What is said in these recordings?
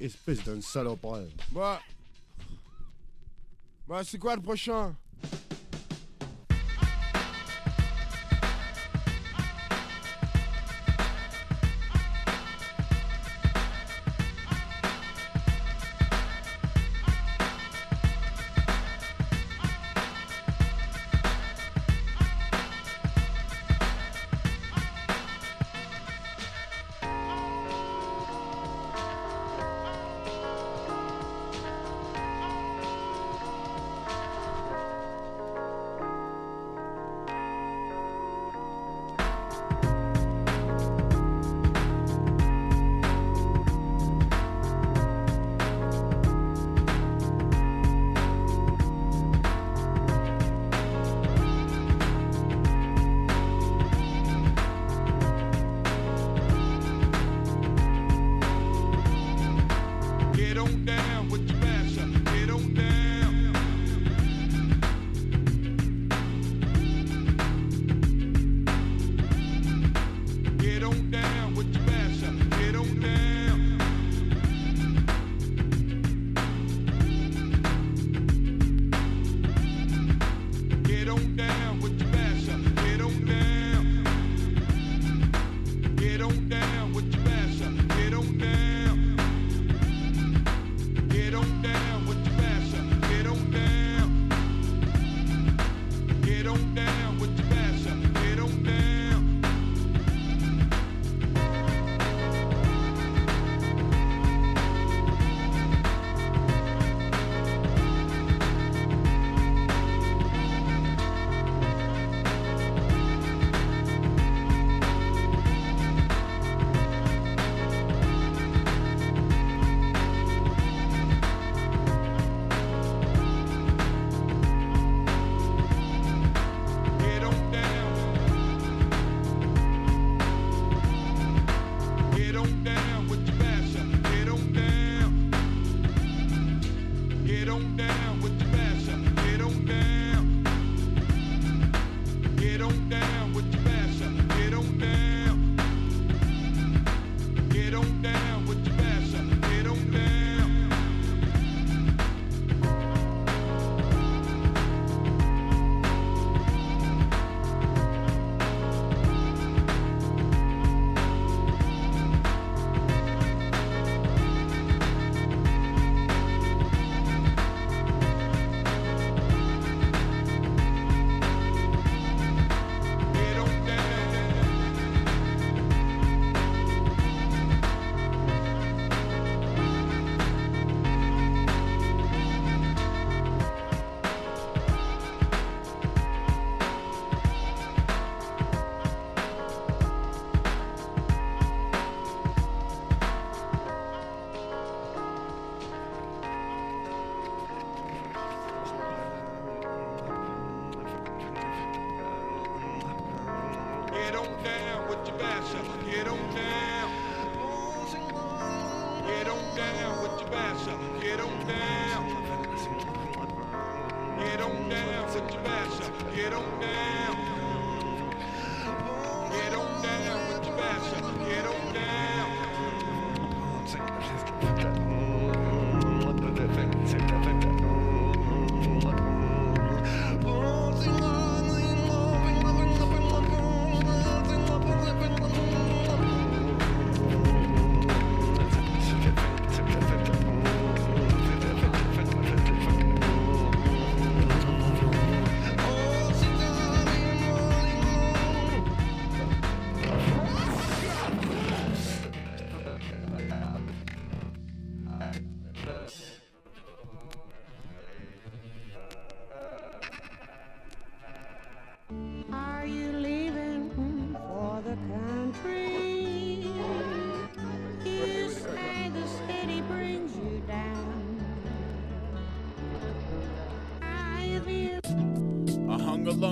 Espèce d'un salopard. Bah. Bah, c'est quoi le prochain?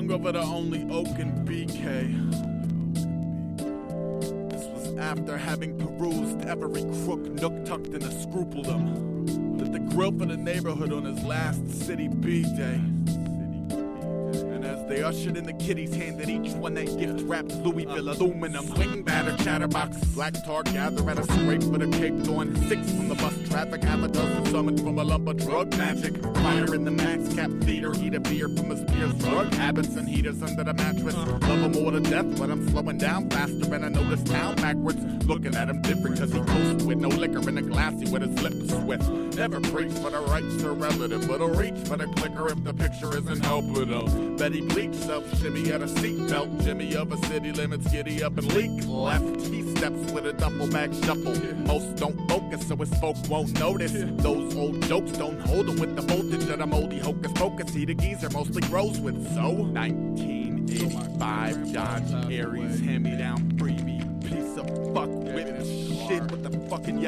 song over the only oak in BK. This was after having perused every crook nook tucked in a scrupledom. Lit the grill for the neighborhood on his last city B day. Ushered in the kiddies, handed each one that gift wrapped Louisville aluminum. Swing batter, chatterbox, black tar, gather at a scrape for the cape dawn. Six from the bus traffic, half a dozen summoned from a lumber drug magic. Fire in the max cap theater, heat a beer from his peers. Drug habits and heaters under the mattress. Love him all to death, but I'm slowing down faster and I know this town backwards. Looking at him different cause he coasts with no liquor in a glassy with his lips swift. Never preach for the rights to relative, but he'll reach for the clicker if the picture isn't helping him. Betty Bleach self shimmy at a seatbelt. Jimmy of a city limits, giddy up and leak left. He steps with a duffel bag shuffle. Most don't focus, so his folk won't notice. Those old jokes don't hold him with the voltage of the moldy hocus pocus. He the geezer mostly grows with. So 1985 Dodge Aries, hand me down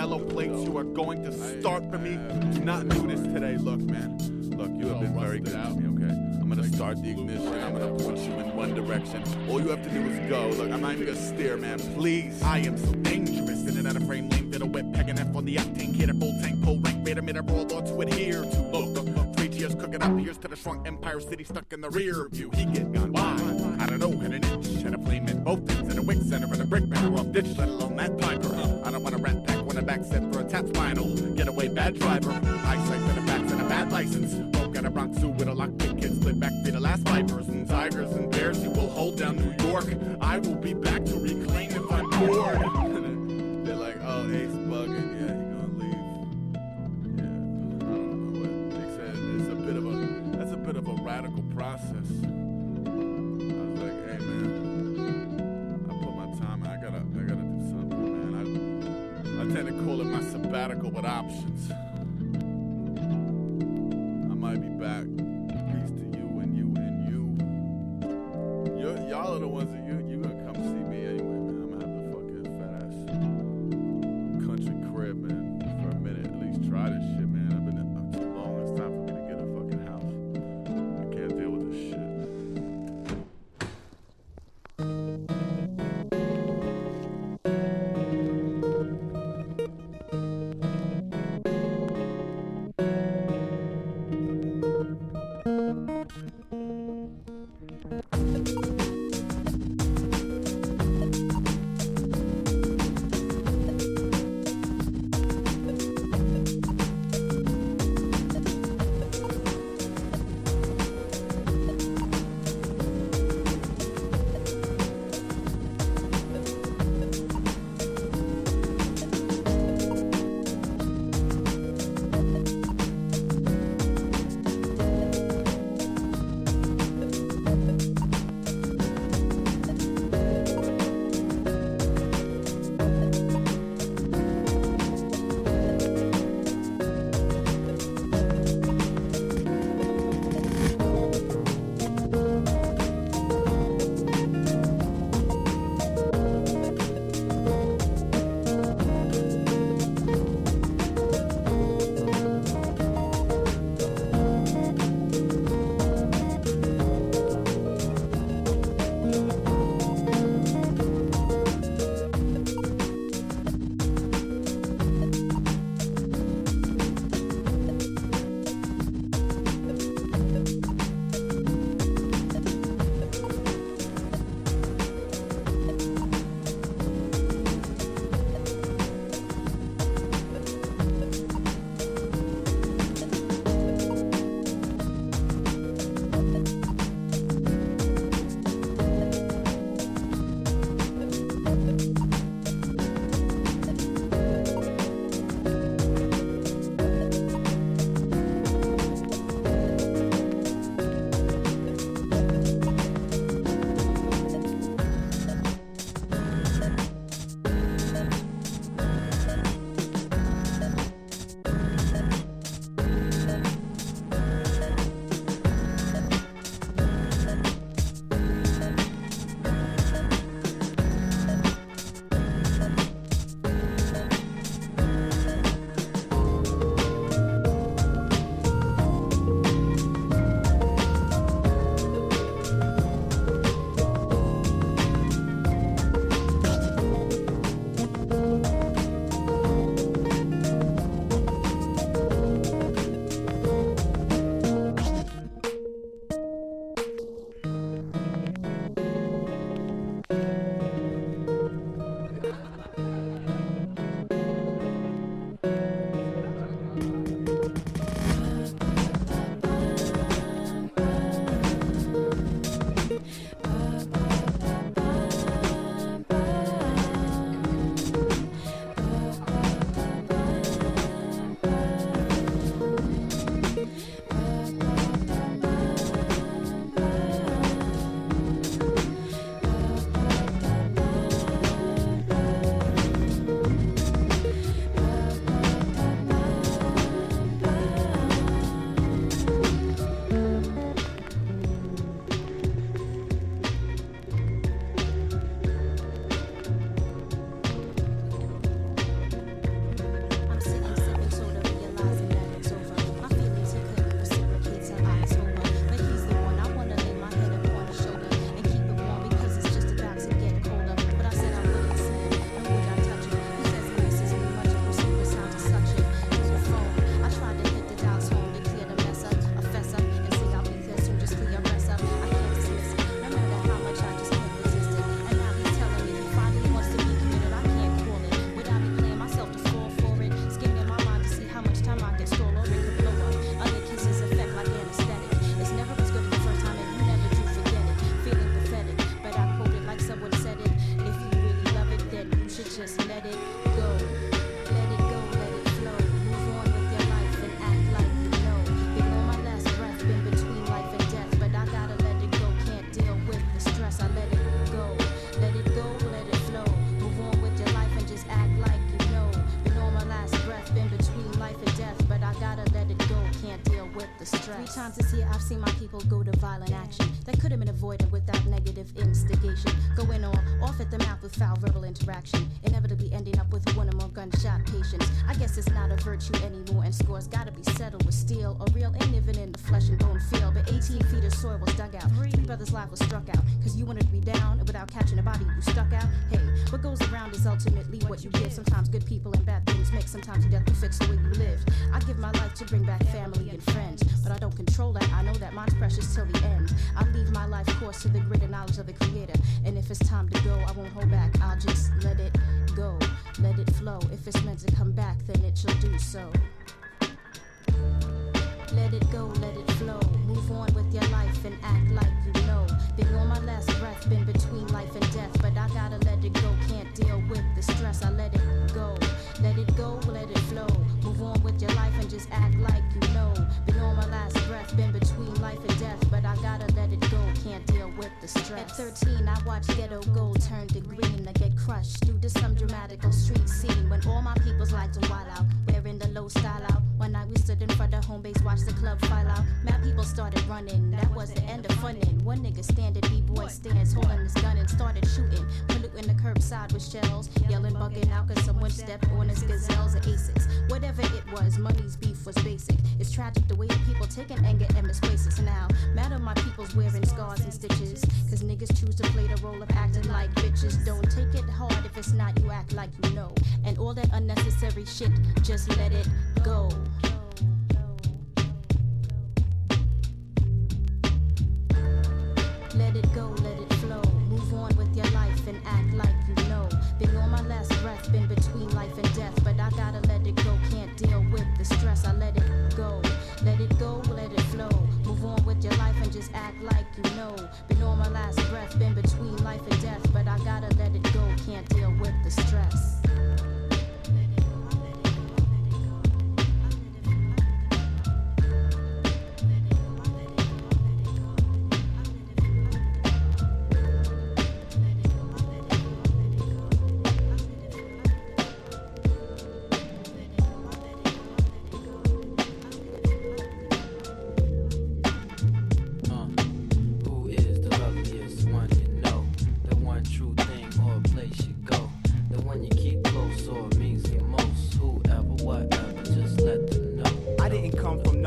yellow plates. You are going to start for me. Do not do this today. Look, man. Look, you have been very good to me, okay? I'm gonna start the ignition. I'm gonna point you in one direction. All you have to do is go. Look, I'm not even gonna steer, man. Please. I am so dangerous. In and out of frame length, in a whip, pegging F on the octane kid, a full tank, pull rank, made a minute roll law to adhere to. Look, three tears cooking up here's to the shrunk Empire City stuck in the rear view. He get gone. Why? I don't know. Had an inch and a flame in both ends, and a wick center and a brick man off ditch, let alone that piper. Bad driver. Eyesight for the backs and a bad license. Broke at a Bronx Zoo with a lockpick kid, split back be the last vipers and tigers and bears. You will hold down New York. I will be back to reclaim if I'm bored. They're like, oh, Ace bugging. Yeah, he gonna leave. Yeah, I don't know what they said. It's a bit of a that's a bit of a radical process. With options. Running. That was the end of funnin'. One nigga standing, B-boy stands, holding his gun and started shooting. Polluting the curbside with shells, yelling, bugging out cause someone stepped on his gazelles or aces. Whatever it was, money's beef was basic. It's tragic the way the people taking anger and misplace it. Now, mad at my people's wearing scars and stitches. Cause niggas choose to play the role of acting like bitches. Don't take it hard if it's not you act like you know. And all that unnecessary shit, just let it go. Let it go, let it flow. Move on with your life and act like you know. Been on my last breath, been between life and death, but I gotta let it go. Can't deal with the stress. I let it go, let it go, let it flow. Move on with your life and just act like you know. Been on my last breath, been between life and death, but I gotta let it go. Can't deal with the stress.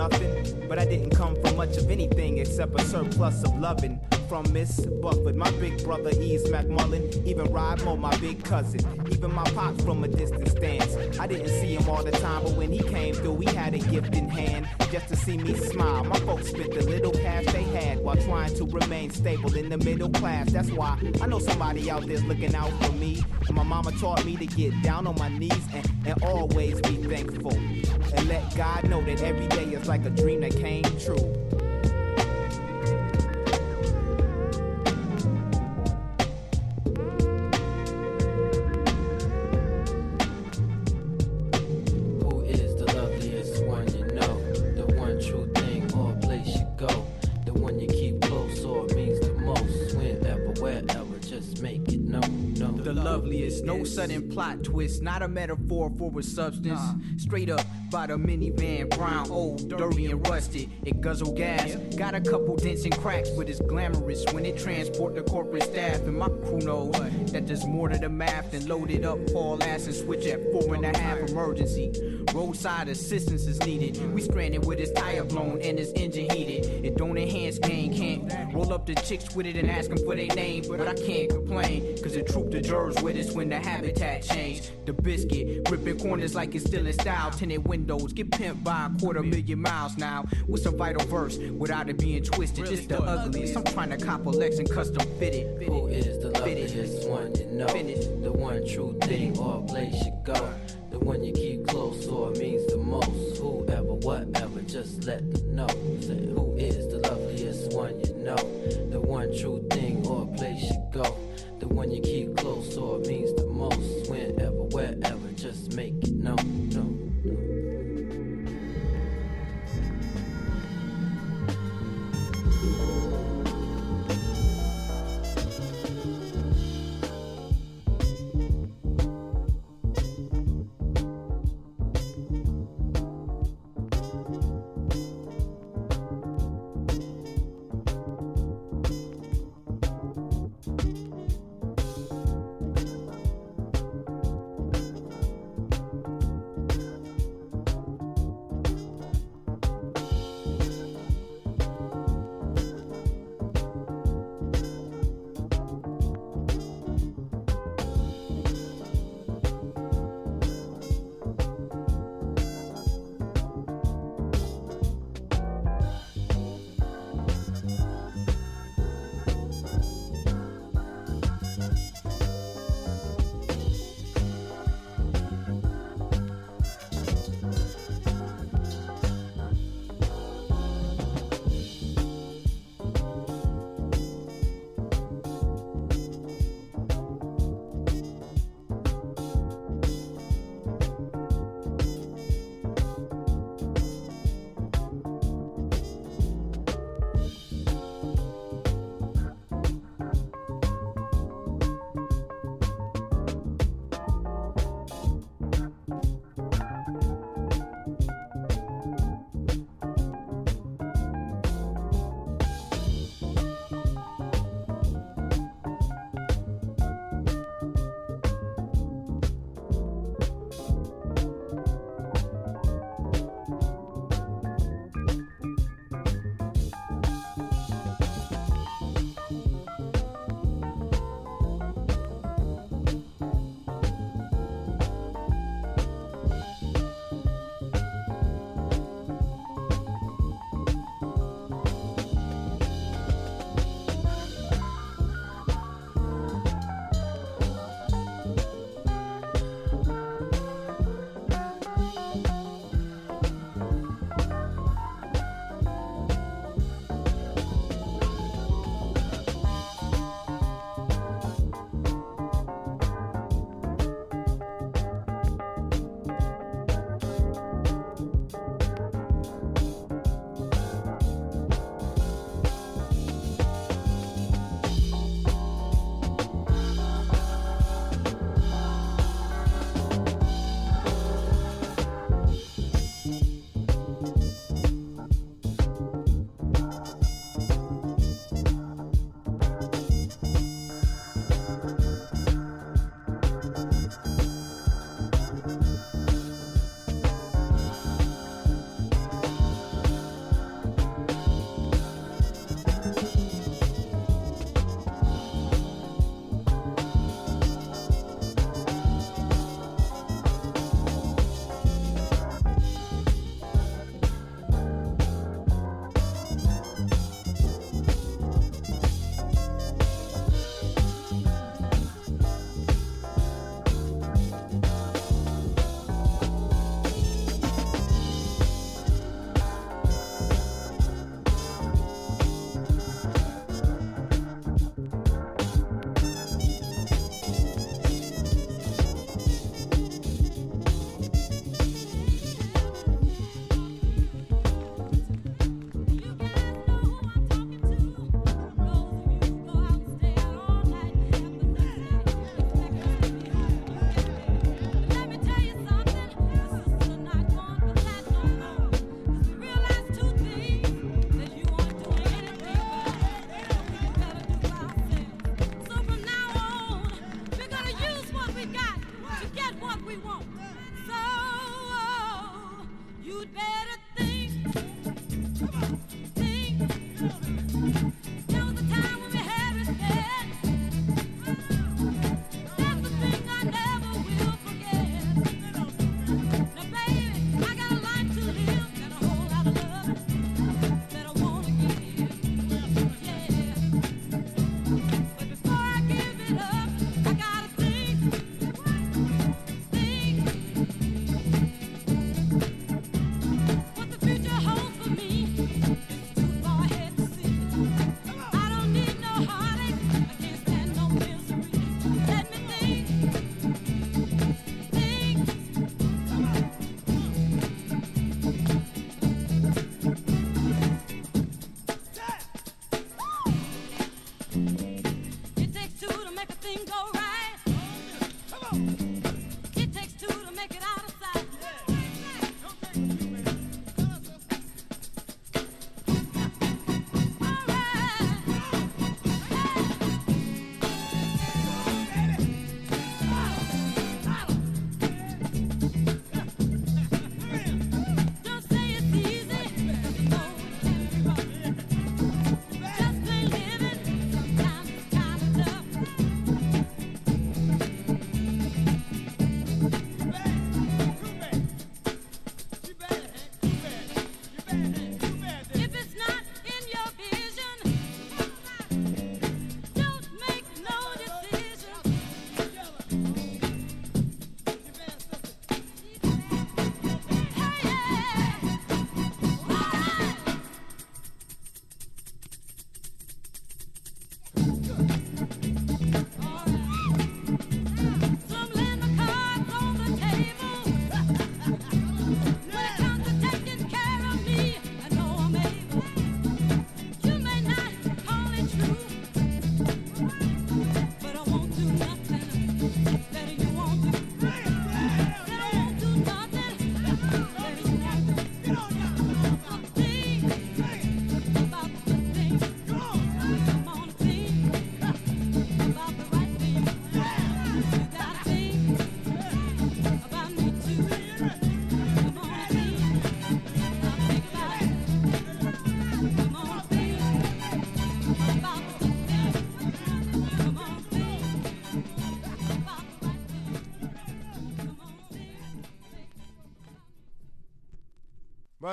Nothing, but I didn't come from much of anything except a surplus of loving. From Miss Buffett, my big brother Ease McMullen, even Rod Mo, my big cousin, even my pops from a distant stance. I didn't see him all the time, but when he came through, he had a gift in hand just to see me smile. My folks spent the little cash they had while trying to remain stable in the middle class. That's why I know somebody out there's looking out for me. And my mama taught me to get down on my knees and, and always be thankful. And let God know that every day is like a dream that came true. No sudden plot twist, not a metaphor for a substance. Straight up by the minivan, brown, old, dirty and rusted. It guzzle gas, got a couple dents and cracks, but it's glamorous when it transport the corporate staff. And my crew knows that there's more to the math than loaded up, haul ass and switch at four and a half emergency. Roadside assistance is needed. We stranded with his tire blown and his engine heated. It don't enhance gain, can't roll up the chicks with it and ask them for their name. But I can't complain, cause the troop deserves with us when the habitat changed. The biscuit, ripping corners like it's still in style. Tinted windows, get pimped by a quarter million miles now. What's a vital verse without it being twisted? Just the ugliest. I'm trying to cop a Lex and custom fit it. Who is the loveliest one you know? Finish. The one true thing or place you go. The one you keep close or means the most. Whoever, whatever, just let them know. Say, who is the loveliest one you know? The one true thing or place you go. The one you keep close or means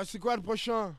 c'est quoi le prochain?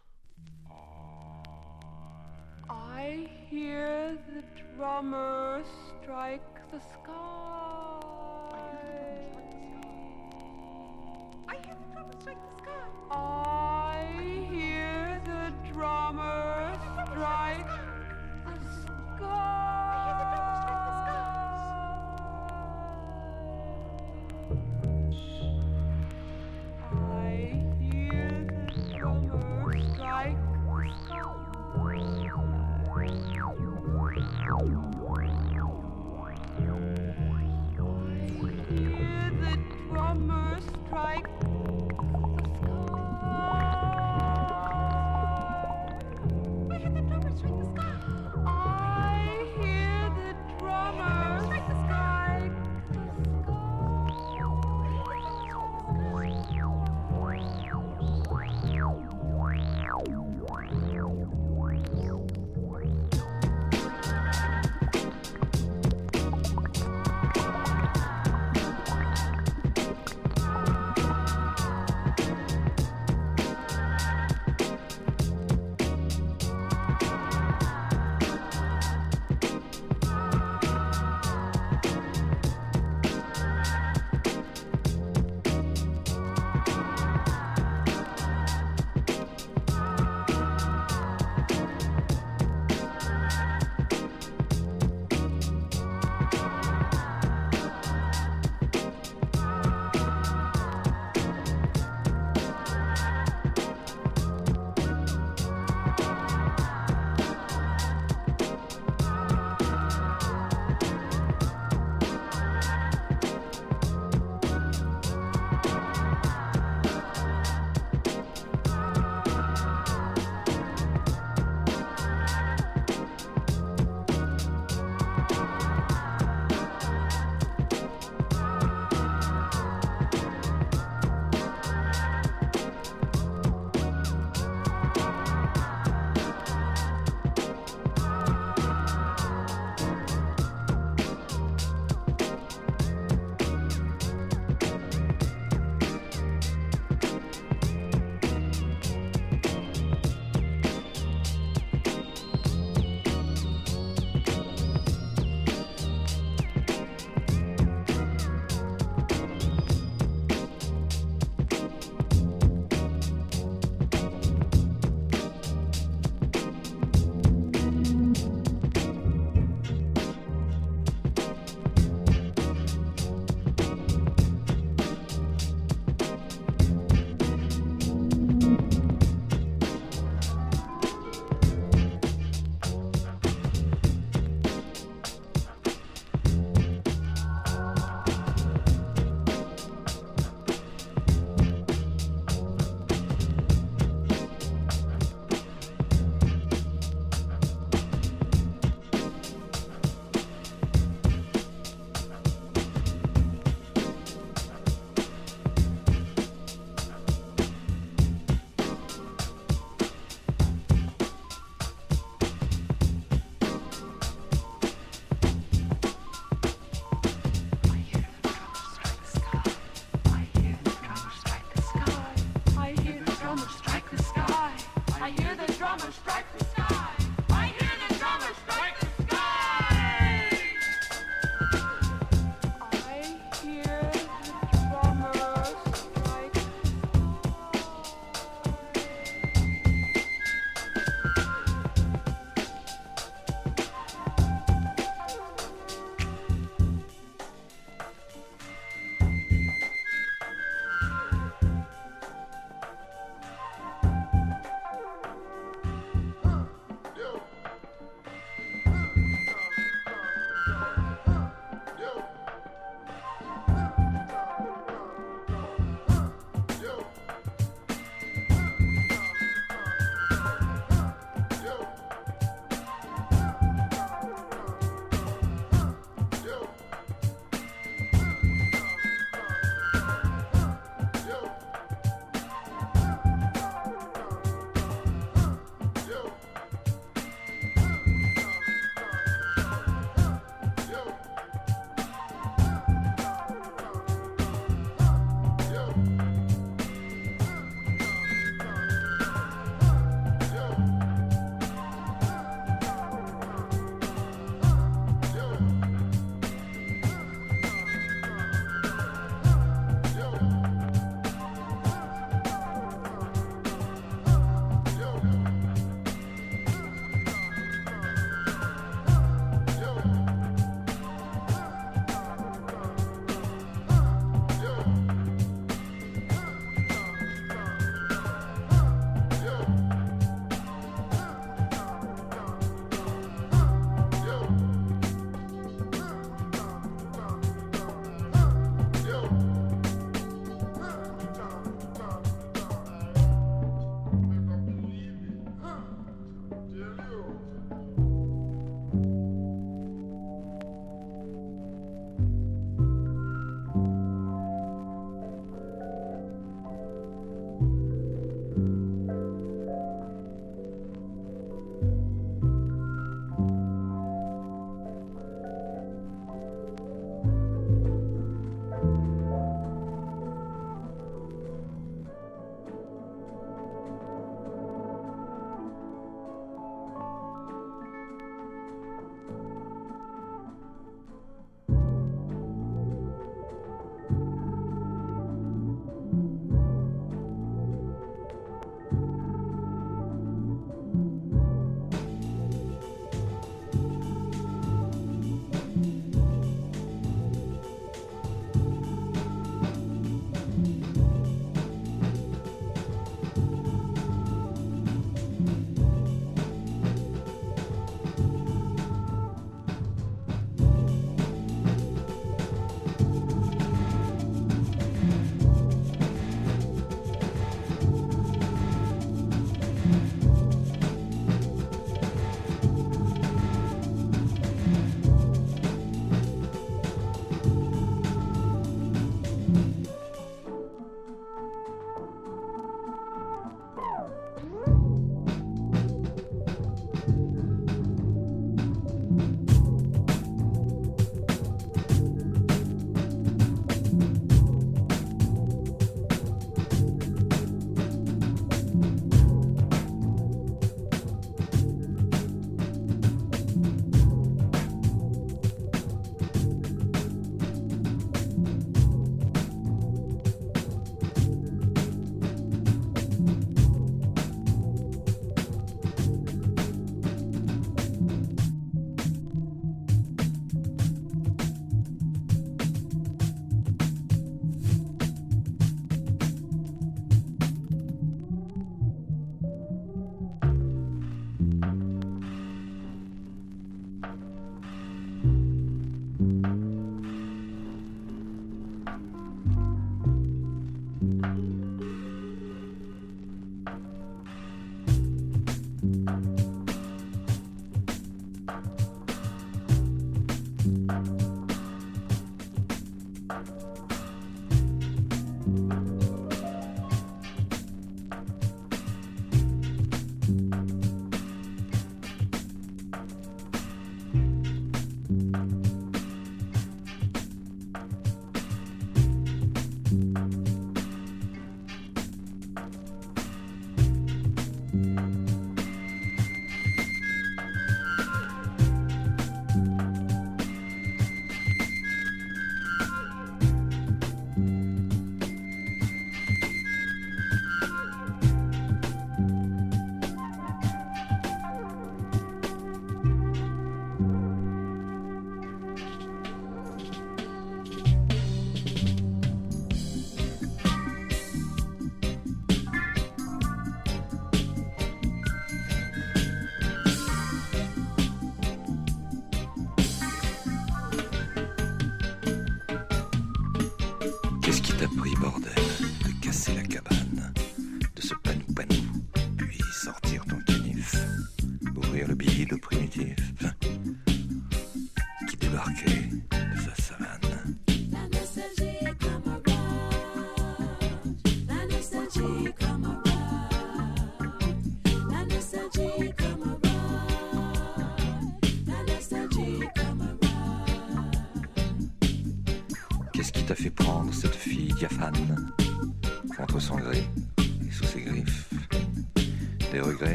Yeah.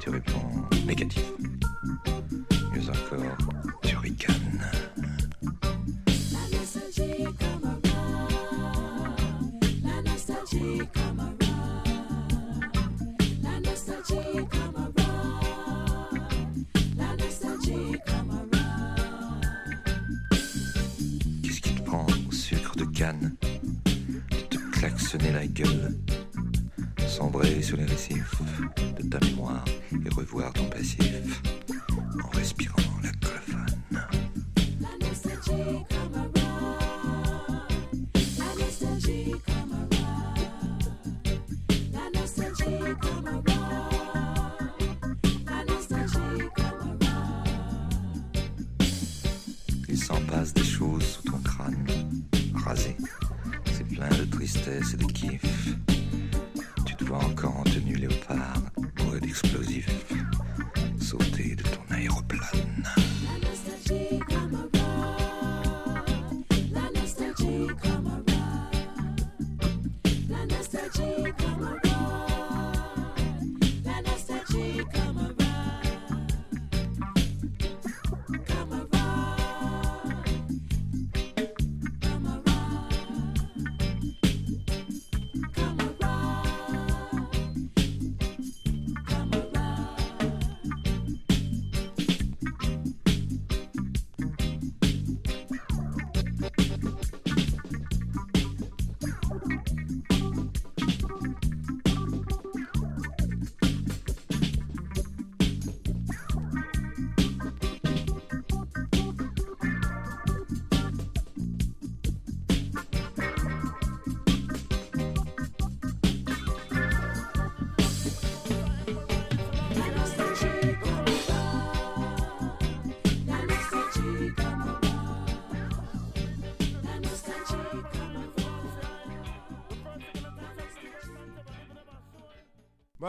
tu réponds négatif. Mieux encore, tu ricanes. La nostalgie comme un bras. La nostalgie comme un nostalgie comme un. La nostalgie comme un. Qu'est-ce qui te prend au sucre de canne? De te klaxonner la gueule. Sombrer sur les récifs de ta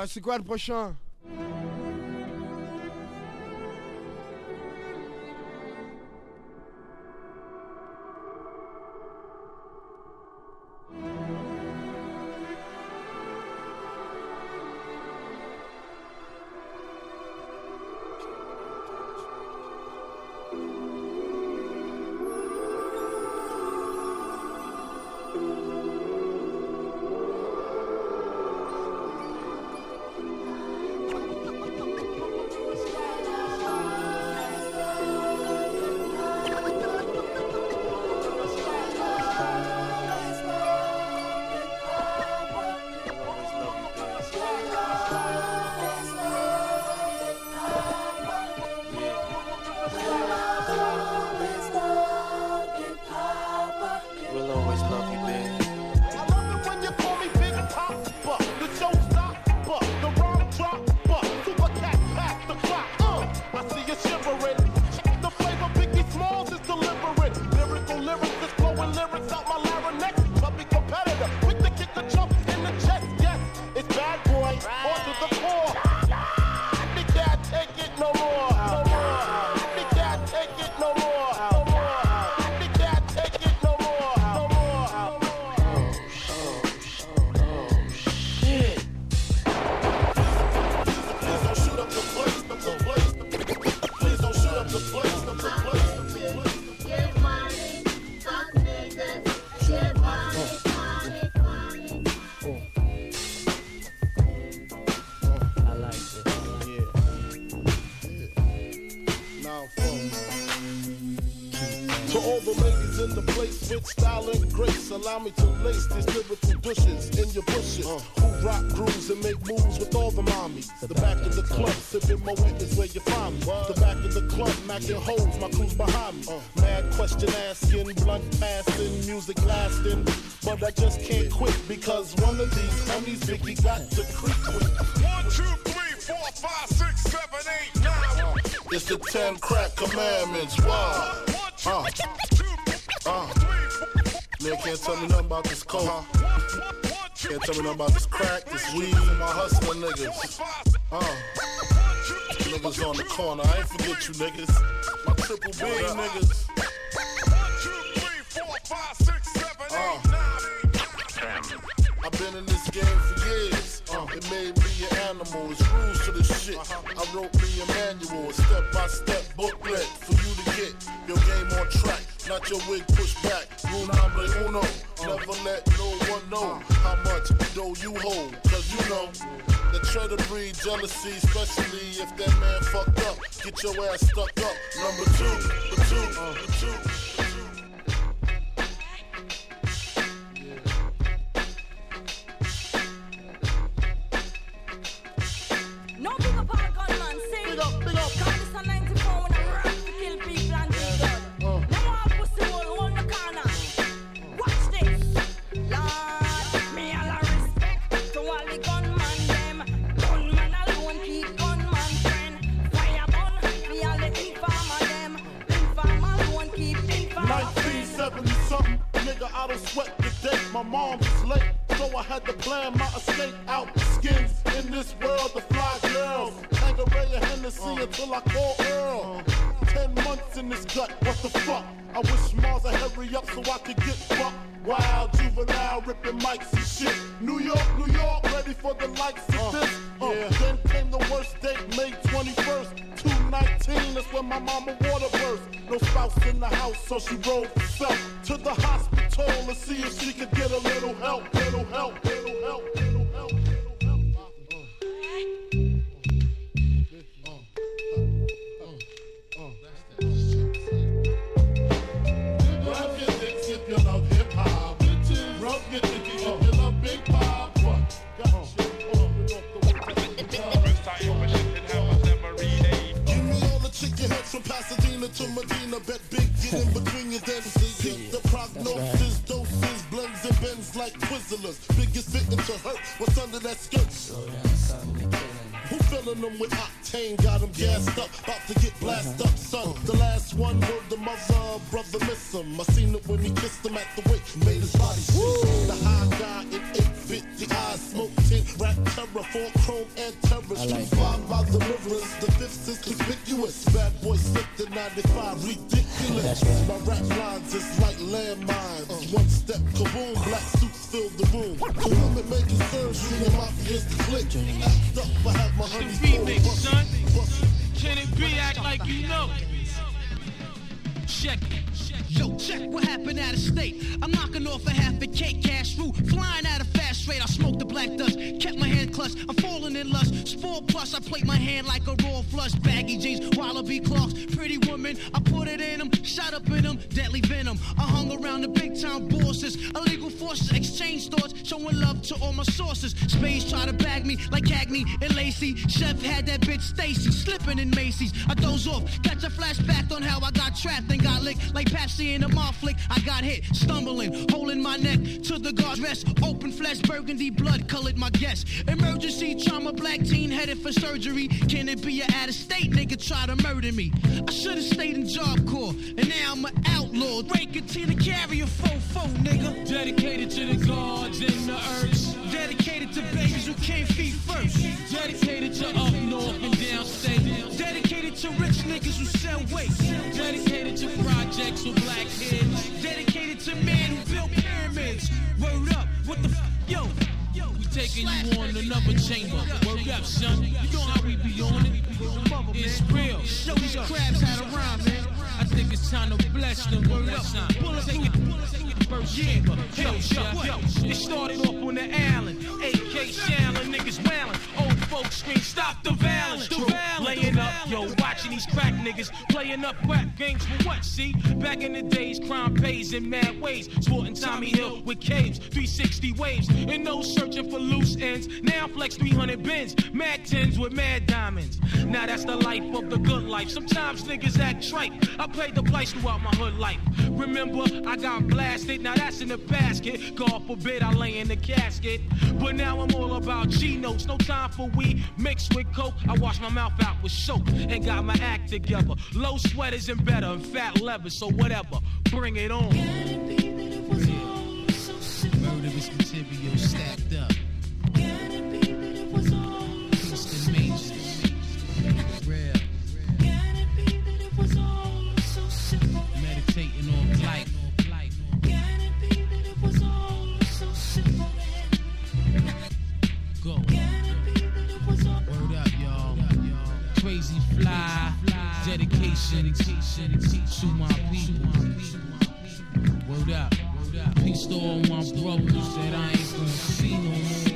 C'est quoi le prochain? Allow me to lace these lyrical bushes in your bushes. Uh. Who rock grooves and make moves with all the mommies. The back of the club, sipping my wet is where you find me. What? The back of the club, macking holes my crew's behind me. Uh. Mad question asking, blunt passing, music lasting. But I just can't quit because one of these homies Vicky got to creep with. One, two, three, four, five, six, seven, eight, nine. It's the ten crack commandments. Wow. Uh can't tell me nothing about this coke. two, Can't tell me nothing about this crack, this weed, my hustling niggas. Uh. Niggas on the corner. I ain't forget you niggas. My triple B niggas. nine. I've been in this game for years. Uh, it made me an animal. It's rules to this shit. I wrote me a manual, a step by step booklet for you to get your game on track. Not your wig pushed back. Rule number uno. Never let no one know how much dough you hold. Cause you know that try to breed jealousy, especially if that man fucked up. Get your ass stuck up. Number two, the two, the two. 70 something. Nigga, I don't sweat the day. My mom was late, so I had to plan my escape out the skins. In this world, the fly girls. Tanqueray and Hennessy uh. until I call Earl. Uh. Ten months in this gut, what the fuck? I wish Mars would hurry up so I could get fucked. Wild juvenile ripping mics and shit. New York, New York, ready for the likes of this. Uh, Then came the worst date, May 21st, 219. That's when my mama water burst. No spouse in the house, so she rode herself to the hospital to see if she could get a little help, little help, little help, Twizzlers. Biggest fitting to hurt. What's under that skirt? Who filling them with octane? Got them gassed up, about to get blasted up, son. The last one word the mother, brother miss him. I seen to click. I have my honey remix, son. Can it be act like you know? Check it. Yo, check what happened out of state. I'm knocking off a half a cake, cash through, flying out of fast rate. I smoke the black dust, kept my hand clutched. I'm falling in lust. Sport plus, I plate my hand like a raw flush. Baggy jeans, wallaby clocks, pretty woman. I put it in them, shot up in them, deadly venom. I hung around the big town bosses, illegal forces, exchange thoughts, showing love to all my sources. Spades try to bag me like Cagney and Lacey. Chef had that bitch Stacy slipping in Macy's. I doze off, catch a flashback on how I got trapped and got licked like Pepsi in a mall flick. I got hit, stumbling, holding my neck to the guard's rest. Open flesh, burgundy blood colored my guess. Emergency trauma, black teen headed for surgery. Can it be a out of state nigga try to murder me? I should have stayed in Job Corps, and now I'm an outlaw. Breaking to the carrier, fo nigga. Dedicated to the gods and the earth. Dedicated to babies who came feet first. Dedicated to up north and downstate. Dedicated to rich niggas who sell weight. Dedicated projects black kids. Dedicated to men who built pyramids. Word up, what the f? Yo, yo, We taking you on another chamber. Word up, son. You know how we be on it. It's real. Show these crabs how to rhyme, man. I think it's time to bless them. Word up, son. Take it, take it first chamber. Yo, yo, yo. It started off on the island. AK Shaolin, niggas wailing. Old folks scream, stop the violence. Laying up, yo, watching these crack niggas playing up rap games for what? See, back in the days, crime pays in mad ways. Sporting Tommy Hill with caves, 360 waves, and no searching for loose ends. Now flex 300 bins, mad tens with mad diamonds. Now that's the life of the good life. Sometimes niggas act trite. I paid the price throughout my hood life. Remember, I got blasted. Now that's in the basket. God forbid I lay in the casket. But now I'm all about G notes. No time for weed mixed with coke. I wash my mouth out with soap and got my act together. Low sweaters and better and fat leather. So whatever, bring it on. Dedication to my people. Word up. Peace to all my brothers that I ain't gonna see no more.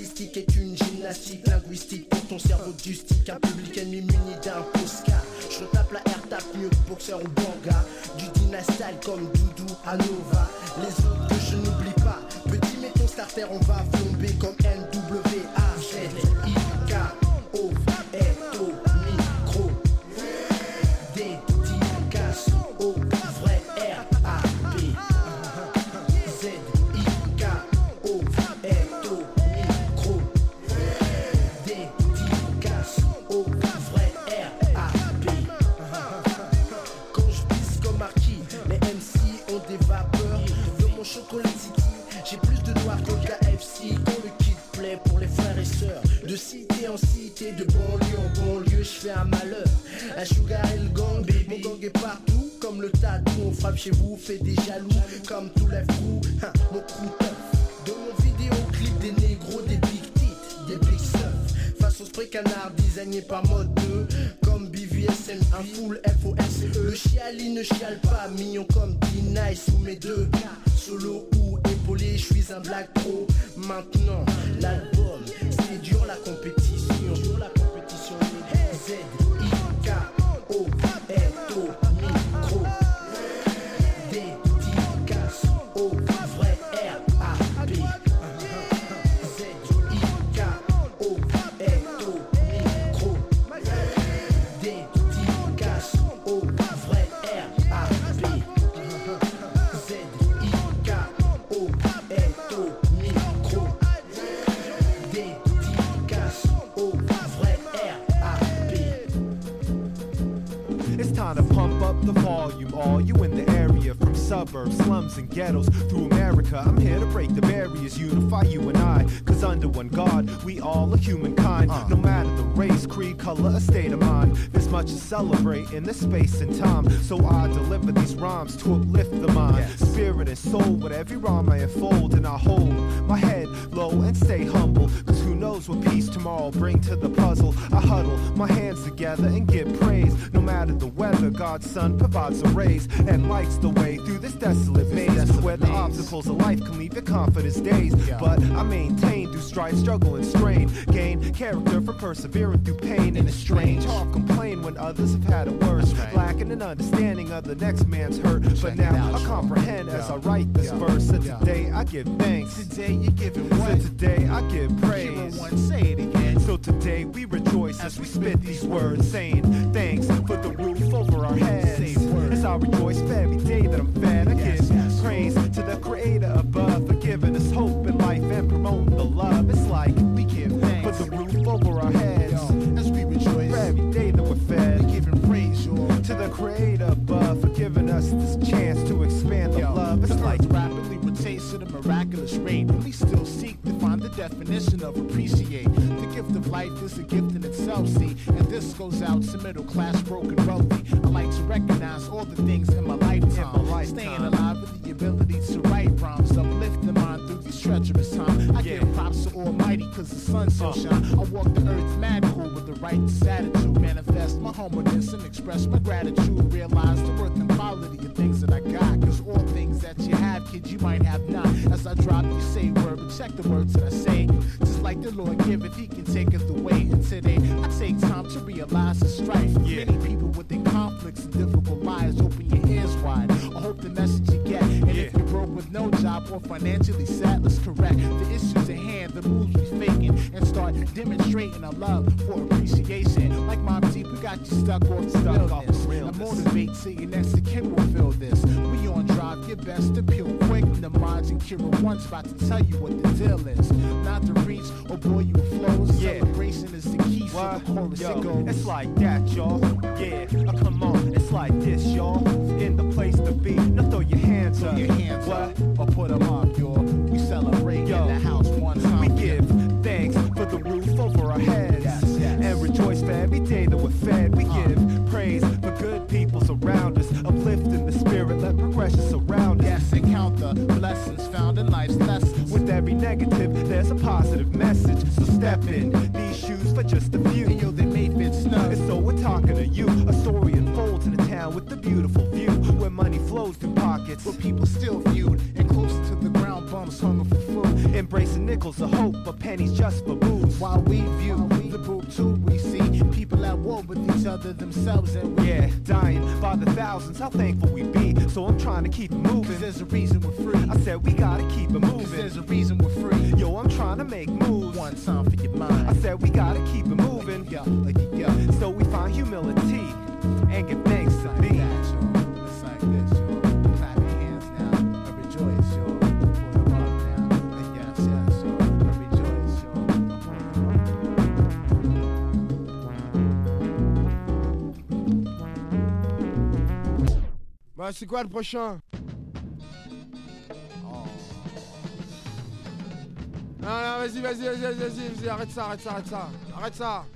Est une gymnastique linguistique pour ton cerveau du stick. Un public ennemi muni d'un Posca. Je tape la R, tape mieux que boxeur ou banga. Du dynastal comme Doudou à Nova. Les autres que je n'oublie pas. Petit mais ton starter, on va flamber un malheur. La sugar et le gang, mon gang est partout. Comme le tatou, on frappe chez vous, fait des jaloux. Comme tout lève crew, hein, mon crew tough. Dans mon vidéoclip, des négros, des big tits, des big stuff. Face au spray canard designé par mode 2 Comme BVSM, un full FORCE Le chiali ne chiale pas, mignon comme D-Nice sous mes deux Solo ou épaulé, je suis un black pro Maintenant, l'album, c'est dur la compétition suburbs, slums, and ghettos through America. I'm here to break the barriers, unify you and I. Cause under one God, we all are humankind. Uh. No matter the race, creed, color, or state of mind. There's much to celebrate in this space and time. So I deliver these rhymes to uplift the mind, spirit, and soul. With every rhyme I unfold, and I hold my head low and stay humble. Cause who knows what peace tomorrow bring to the puzzle. I huddle my hands together and give praise. No matter the weather, God's sun provides a rays and lights the way through this desolate maze. Where the obstacles of life can leave your confidence dazed. But I maintain through strife, struggle, and strain. Gain character for persevering through pain and it's strange. Half complain when others have had it worse. Lacking an understanding of the next man's hurt. But now I comprehend as I write this verse. So today I give thanks. Today you giving what? So today I give praise. One say it again. So today we rejoice as we spit these words, saying thanks for the roof over our heads. As I rejoice every day that I'm fed, I give praise to the Creator above. For giving us hope in life and promoting the love. It's like we give thanks for the roof over our heads. As we rejoice for every day that we're fed, we giving praise to the Creator above. For giving us this chance to expand the love. It's like rapidly rotates at a miraculous rate, and we still seek to find the definition of appreciate. The gift of life is a gift in itself, see, and this goes out to middle class, broken, wealthy. I like to recognize all the things in my lifetime, staying alive with the ability to write rhymes, uplift the mind through these treacherous times. I give props to Almighty, cause the sun still shine. I walk the earth mad cool with the righteous attitude, manifest my humbleness and express my gratitude. Realize the worth and quality of things that I got, cause all things that you have, kids, you might have not. As I drop, you say word, but check the words that I say. Just like the Lord giveth, He can take it away. And today, I take time to realize the strife. Many people with their conflicts and difficult lives. Open your ears wide. I hope the message you get. And if you're broke with no job or financially sad, let's correct the issues at hand, the moves we faking, and start demonstrating our love for appreciation. Like Mom T, we got you stuck off the realness. I motivate so your next to kin will feel this. We on drive, your best to peel quick. The minds and Kira one's about to tell you what the deal is. Not to reach or boy you flows. Yeah. Celebration is the key, so the chorus Yo, it goes. It's like that, y'all. Yeah, uh, come on, it's like this, y'all. Blessings found in life's lessons. With every negative, there's a positive message. So step in these shoes for just a few. And yo, they may fit snug. And so we're talking to you. A story unfolds in a town with a beautiful view. Where money flows through pockets. Where people still viewed and close to the ground bums hunger for food. Embracing nickels of hope, but pennies just for booze. While we view the boob too, we people at war with each other themselves and we Yeah, dying by the thousands, how thankful we be. So I'm trying to keep it Cause moving. there's a reason we're free. I said we gotta keep it Cause moving. there's a reason we're free. Yo, I'm trying to make moves. One time for your mind. I said we gotta keep it moving. Yeah, yeah, yeah. So we find humility and give Bah, c'est quoi le prochain? Non, non, vas-y, vas-y, vas-y, vas-y, vas-y, vas-y, arrête ça, arrête ça, arrête ça, arrête ça.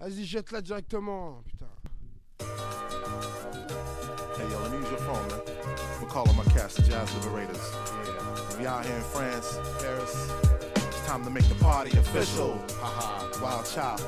Vas-y, jette-la directement, putain. Hey, yo, let me use your phone, man. We're calling my cast the Jazz Liberators. Yeah. We out here in France, Paris. It's time to make the party official. Haha, wild child.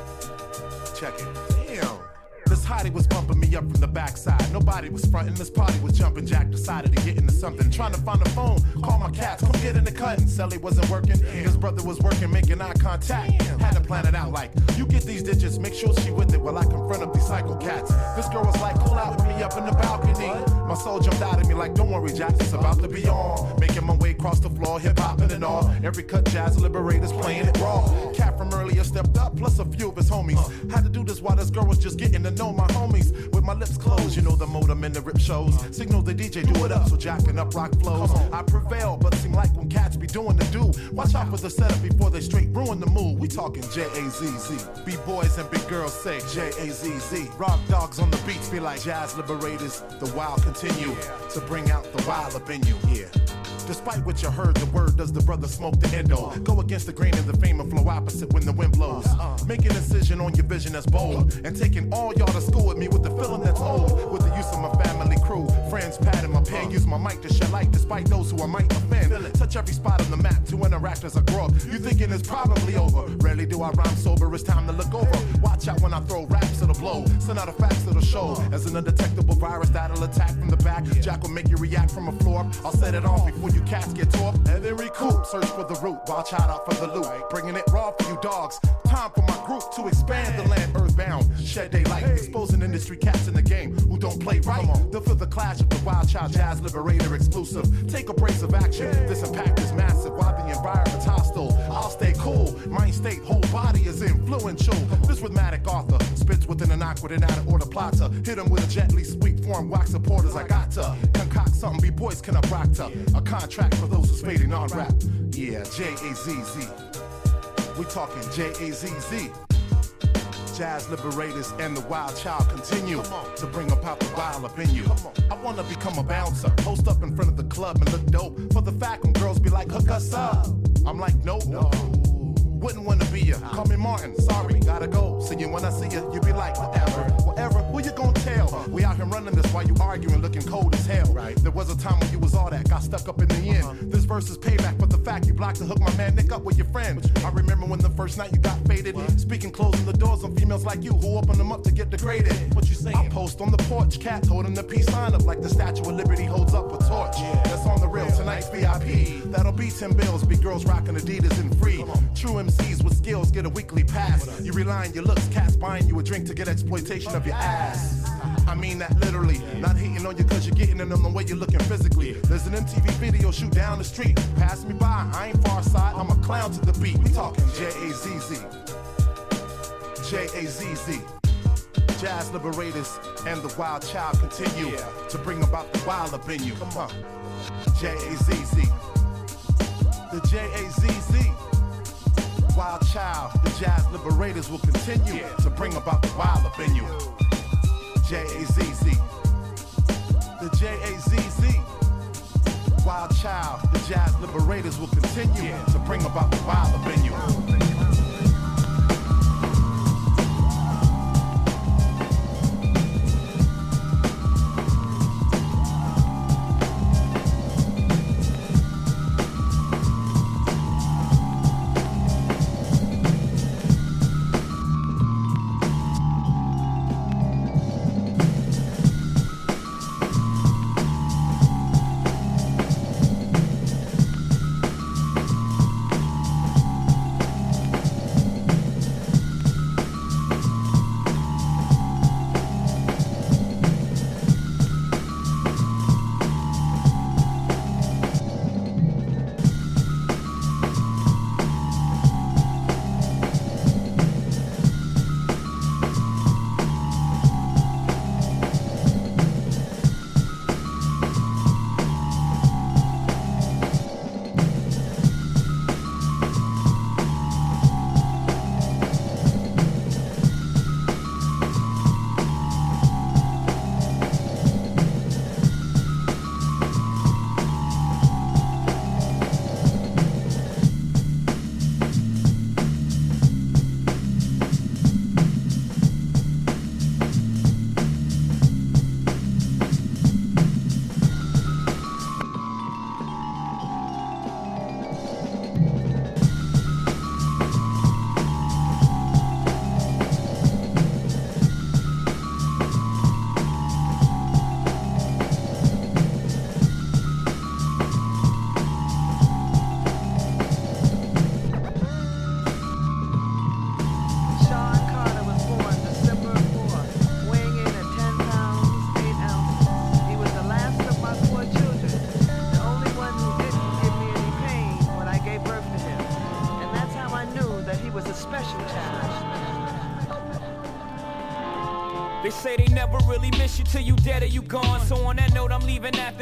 Check it. Damn. This hottie was bumping me up from the backside. Nobody was fronting. This party was jumping. Jack decided to get into something. Trying to find a phone. Call my cats. Come get in the cut. cutting. Sally wasn't working. His brother was working, making eye contact. Had to plan it out like, you get these digits. Make sure she with it while I confront up these psycho cats. This girl was like, pull out with me up in the balcony. My soul jumped out at me like, don't worry, Jack. It's about to be on. Making my way across the floor, hip hopping and all. Every cut, jazz liberators playing it raw. Cat from Junior stepped up, plus a few of his homies. Had to do this while this girl was just getting to know my homies. With my lips closed, you know the modem in the rip shows. Signal the DJ, do it up, so jacking up rock flows. I prevail, but seem like when cats be doing the do. Watch out for the setup before they straight ruin the mood. We talking J A Z Z. B boys and big girls say J A Z Z. Rock dogs on the beats be like jazz liberators. The wild continue to bring out the wild up in you. Yeah. Despite what you heard, the word does the brother smoke the endo. Go against the grain of the fame and flow opposite when the wind blows. Uh-uh. Make an incision on your vision that's bold. And taking all y'all to school with me with the feeling that's old. With the use of my family crew, friends padding my pen. Use my mic to shed light despite those who I might offend. Touch every spot on the map to interact as I grow up. You thinking it's probably over. Rarely do I rhyme sober, it's time to look over. Watch out when I throw raps, it'll blow. Send out a fax, it'll show. As an undetectable virus that'll attack from the back. Jack will make you react from a floor. I'll set it off before you cats get tore up. And then recoup, search for the root. Watch out out for the loot. Bringing it raw for you dogs. Time for my group to expand the land earthbound. Shed daylight, exposing industry cats in the game who don't play right. They'll feel the clash of the wild child jazz liberator exclusive. Take a brace of action. This impact is massive. While the environment's hostile, I'll stay cool. Mind state, whole body is influential. This rhythmatic author spits within an awkward and out of order plotter. Hit him with a gently sweet form, wax supporters. I got to concoct something. Be boys can I rock to a contract for those who's fading on rap. Yeah, J A Z Z. We talking J A Z Z. Jazz liberators and the wild child continue to bring about the wild up in you. I wanna become a bouncer, post up in front of the club and look dope. For the fact when girls be like, hook us up. I'm like, nope. No. Wouldn't wanna be ya. Call me Martin, sorry, gotta go. See you when I see you, you be like, whatever, whatever. Who you gonna We out here running this while you arguing, looking cold as hell. Right. There was a time when you was all that, got stuck up in the end. Uh-huh. This verse is payback for the fact you blocked to hook my man Nick up with your friend. I remember when the first night you got faded, speaking closing the doors on females like you who open them up to get degraded. What you saying? I post on the porch, cat holding the peace sign up like the Statue of Liberty holds up a torch. That's on the real tonight's VIP. That'll be 10 bills, be girls rocking Adidas and free. True MCs with skills get a weekly pass. You rely on your looks, cats buying you a drink to get exploitation of your ass. I mean that literally. Not hating on you cause you're getting in them the way you're looking physically. There's an MTV video shoot down the street. Pass me by, I ain't far side, I'm a clown to the beat. We talking J A Z Z. J A Z Z. Jazz liberators and the wild child continue to bring about the wild up in you. Come on. J A Z Z. The J A Z Z. Wild child, the jazz liberators will continue to bring about the wild up in you. J A Z Z. The J A Z Z. Wild child, the jazz liberators will continue to bring about the wild up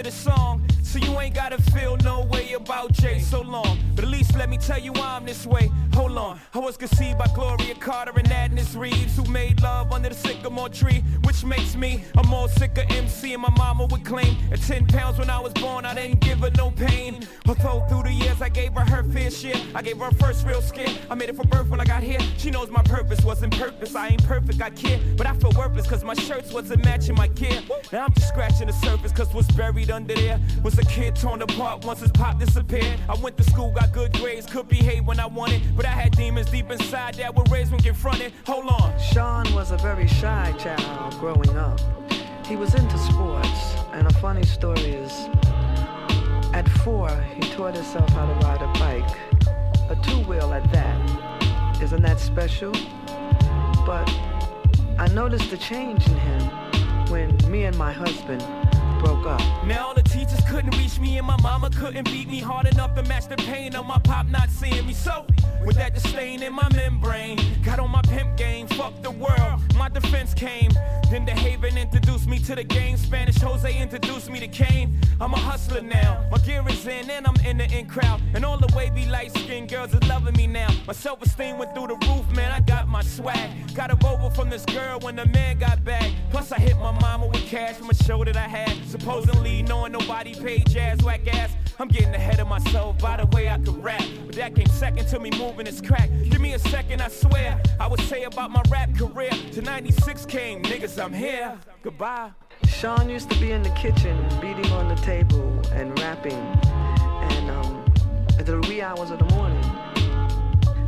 after the song. So you ain't gotta feel no way about Jay so long. But at least let me tell you I'm this way. Hold on. I was conceived by Gloria Carter and Adnis Reeves, who made under the sycamore tree, which makes me a more sicker MC. And my mama would claim at 10 pounds when I was born, I didn't give her no pain. Although through the years I gave her her fair share, I gave her first real skin. I made it for birth when I got here. She knows my purpose wasn't purpose. I ain't perfect, I care, but I feel worthless cause my shirts wasn't matching my gear. Now I'm just scratching the surface cause what's buried under there was a kid torn apart once his pop disappeared. I went to school, got good grades, could behave when I wanted, but I had demons deep inside that were raised when confronted. Hold on. Sean was a very shy child growing up. He was into sports, and a funny story is at four, he taught himself how to ride a bike, a two wheel at that. Isn't that special? But I noticed the change in him when me and my husband broke up. The teachers couldn't reach me and my mama couldn't beat me hard enough to match the pain of my pop not seeing me. So with that disdain in my membrane, got on my pimp game, fuck the world. My defense came. Then the Haven introduced me to the game. Spanish Jose introduced me to Kane. I'm a hustler now. My gear is in and I'm in the in crowd. And all the wavy light skinned girls are loving me now. My self esteem went through the roof, man. I got my swag. Got a Volvo from this girl when the man got back. Plus I hit my mama with cash from a show that I had. Supposedly knowing nobody paid Jaz whack ass. I'm getting ahead of myself by the way I could rap. But that came second to me moving this crack. Give me a second, I swear. I would say about my rap career. To 96 came, niggas, I'm here. Goodbye. Sean used to be in the kitchen, beating on the table and rapping, and um, at the wee hours of the morning.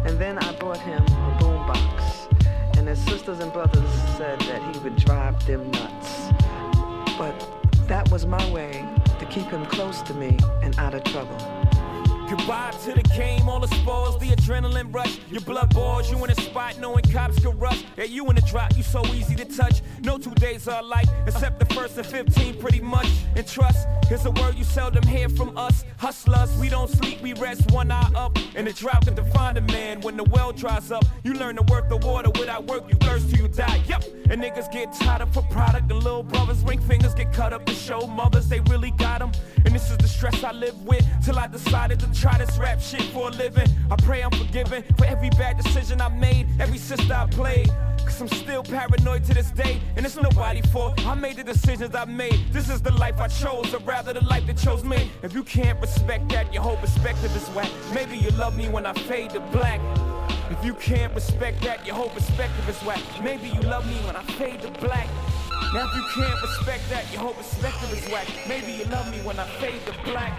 And then I bought him a boombox, and his sisters and brothers said that he would drive them nuts. But that was my way to keep him close to me and out of trouble. Goodbye to the game, all the spoils, the adrenaline rush. Your blood boils, you in a spot knowing cops can rush. Yeah, you in the drop, you so easy to touch. No two days are alike, except the first and 15 pretty much. And trust, here's a word you seldom hear from us. Hustlers, we don't sleep, we rest one eye up. And the drought can define a man when the well dries up. You learn to worth the water without work, you thirst till you die. Yep, and niggas get tied up for product, and little brothers, ring fingers get cut up to show mothers they really got them. And this is the stress I live with till I decided to try this rap shit for a living. I pray I'm forgiven for every bad decision I made, every sister I played. Cause I'm still paranoid to this day, and it's nobody's fault. I made the decisions I made. This is the life I chose, or rather the life that chose me. If you can't respect that, your whole perspective is whack. Maybe you love me when I fade to black. If you can't respect that, your whole perspective is whack. Maybe you love me when I fade to black. Now if you can't respect that, your whole perspective is whack. Maybe you love me when I fade to black.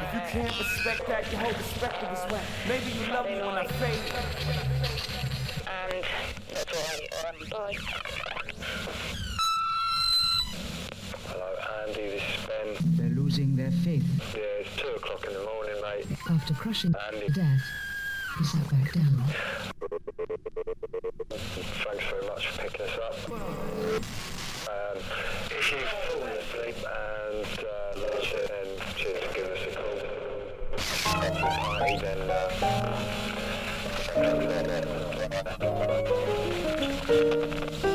If you can't respect that, your whole perspective is whack. Maybe you love me when I fade and that's all I um, bye. Hello Andy, this is Ben. They're losing their faith. Yeah, it's two o'clock in the morning, mate. After crushing Andy. death, he sat back down. Thanks very much for picking us up. Um, if you've fallen asleep and uh, lost it, then cheers give us a call. After then uh, Thank you.